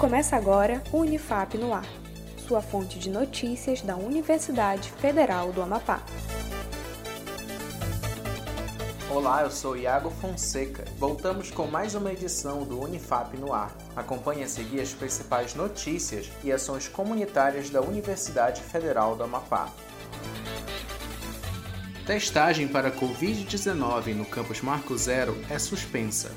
Começa agora o Unifap no Ar, sua fonte de notícias da Universidade Federal do Amapá. Olá, eu sou Iago Fonseca. Voltamos com mais uma edição do Unifap no Ar. Acompanhe a seguir as principais notícias e ações comunitárias da Universidade Federal do Amapá. Testagem para Covid-19 no campus Marco Zero é suspensa.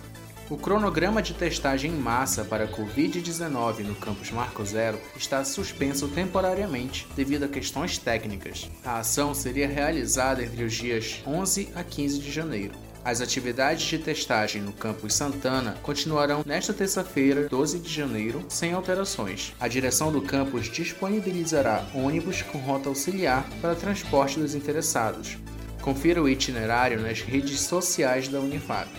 O cronograma de testagem em massa para Covid-19 no campus Marco Zero está suspenso temporariamente devido a questões técnicas. A ação seria realizada entre os dias 11 a 15 de janeiro. As atividades de testagem no campus Santana continuarão nesta terça-feira, 12 de janeiro, sem alterações. A direção do campus disponibilizará ônibus com rota auxiliar para transporte dos interessados. Confira o itinerário nas redes sociais da Unifab.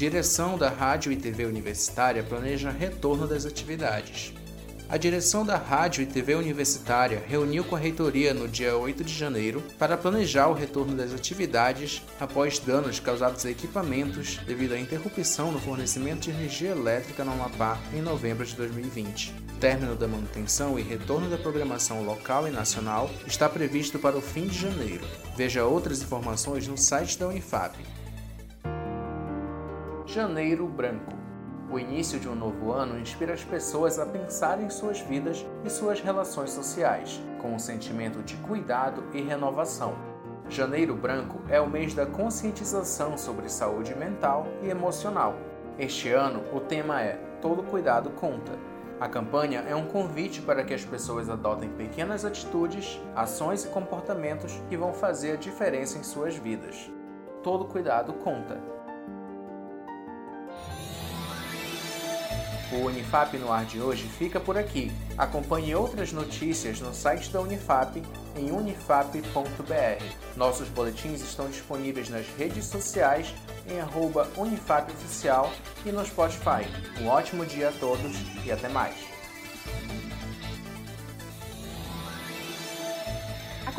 Direção da Rádio e TV Universitária planeja retorno das atividades. A direção da Rádio e TV Universitária reuniu com a reitoria no dia 8 de janeiro para planejar o retorno das atividades após danos causados a equipamentos devido à interrupção no fornecimento de energia elétrica no Amapá em novembro de 2020. término da manutenção e retorno da programação local e nacional está previsto para o fim de janeiro. Veja outras informações no site da Unifap Janeiro Branco. O início de um novo ano inspira as pessoas a pensar em suas vidas e suas relações sociais, com um sentimento de cuidado e renovação. Janeiro Branco é o mês da conscientização sobre saúde mental e emocional. Este ano, o tema é Todo Cuidado Conta. A campanha é um convite para que as pessoas adotem pequenas atitudes, ações e comportamentos que vão fazer a diferença em suas vidas. Todo cuidado conta. O Unifap no ar de hoje fica por aqui. Acompanhe outras notícias no site da Unifap em unifap.br. Nossos boletins estão disponíveis nas redes sociais em @unifapoficial e no Spotify. Um ótimo dia a todos e até mais.